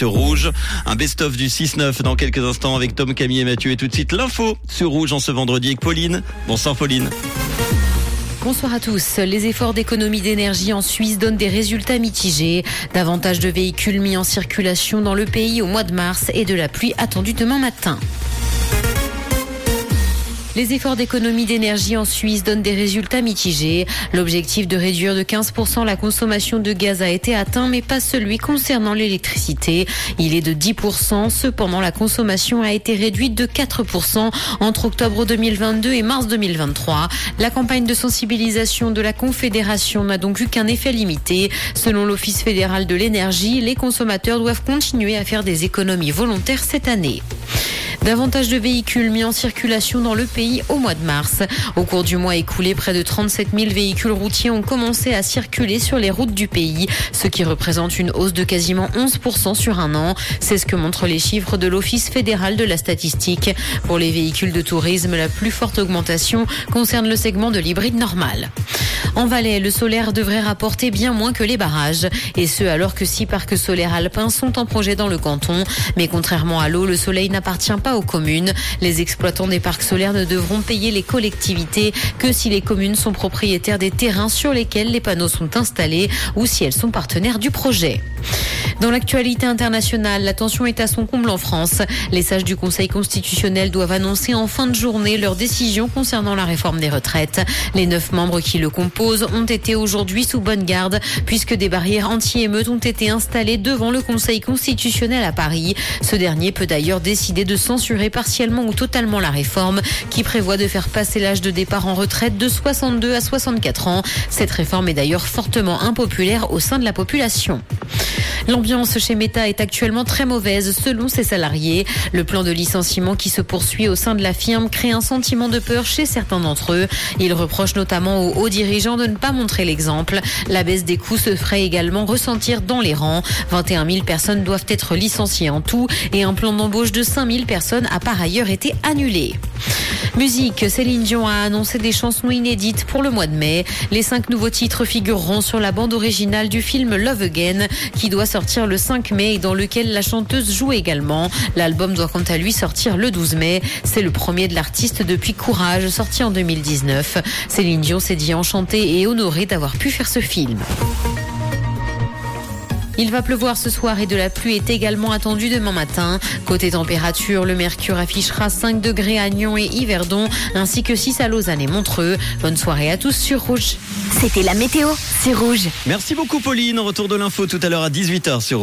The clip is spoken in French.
sur Rouge. Un best-of du 6-9 dans quelques instants avec Tom, Camille et Mathieu. Et tout de suite l'info sur Rouge en ce vendredi avec Pauline. Bonsoir Pauline. Bonsoir à tous. Les efforts d'économie d'énergie en Suisse donnent des résultats mitigés. Davantage de véhicules mis en circulation dans le pays au mois de mars et de la pluie attendue demain matin. Les efforts d'économie d'énergie en Suisse donnent des résultats mitigés. L'objectif de réduire de 15% la consommation de gaz a été atteint, mais pas celui concernant l'électricité. Il est de 10%. Cependant, la consommation a été réduite de 4% entre octobre 2022 et mars 2023. La campagne de sensibilisation de la Confédération n'a donc eu qu'un effet limité. Selon l'Office fédéral de l'énergie, les consommateurs doivent continuer à faire des économies volontaires cette année. Davantage de véhicules mis en circulation dans le pays au mois de mars. Au cours du mois écoulé, près de 37 000 véhicules routiers ont commencé à circuler sur les routes du pays, ce qui représente une hausse de quasiment 11% sur un an. C'est ce que montrent les chiffres de l'Office fédéral de la statistique. Pour les véhicules de tourisme, la plus forte augmentation concerne le segment de l'hybride normal. En Valais, le solaire devrait rapporter bien moins que les barrages. Et ce, alors que six parcs solaires alpins sont en projet dans le canton. Mais contrairement à l'eau, le soleil n'appartient pas aux communes. Les exploitants des parcs solaires ne devront payer les collectivités que si les communes sont propriétaires des terrains sur lesquels les panneaux sont installés ou si elles sont partenaires du projet. Dans l'actualité internationale, la tension est à son comble en France. Les sages du Conseil constitutionnel doivent annoncer en fin de journée leur décision concernant la réforme des retraites. Les neuf membres qui le composent ont été aujourd'hui sous bonne garde puisque des barrières anti-émeutes ont été installées devant le Conseil constitutionnel à Paris. Ce dernier peut d'ailleurs décider de censurer partiellement ou totalement la réforme qui prévoit de faire passer l'âge de départ en retraite de 62 à 64 ans. Cette réforme est d'ailleurs fortement impopulaire au sein de la population. L'ambiance chez Meta est actuellement très mauvaise selon ses salariés. Le plan de licenciement qui se poursuit au sein de la firme crée un sentiment de peur chez certains d'entre eux. Ils reprochent notamment aux hauts dirigeants de ne pas montrer l'exemple. La baisse des coûts se ferait également ressentir dans les rangs. 21 000 personnes doivent être licenciées en tout et un plan d'embauche de 5 000 personnes a par ailleurs été annulé. Musique, Céline Dion a annoncé des chansons inédites pour le mois de mai. Les cinq nouveaux titres figureront sur la bande originale du film Love Again, qui doit sortir le 5 mai et dans lequel la chanteuse joue également. L'album doit quant à lui sortir le 12 mai. C'est le premier de l'artiste depuis Courage, sorti en 2019. Céline Dion s'est dit enchantée et honorée d'avoir pu faire ce film. Il va pleuvoir ce soir et de la pluie est également attendue demain matin. Côté température, le mercure affichera 5 degrés à Nyon et Yverdon, ainsi que 6 à Lausanne et Montreux. Bonne soirée à tous sur Rouge. C'était la météo, c'est Rouge. Merci beaucoup Pauline. Retour de l'info tout à l'heure à 18h sur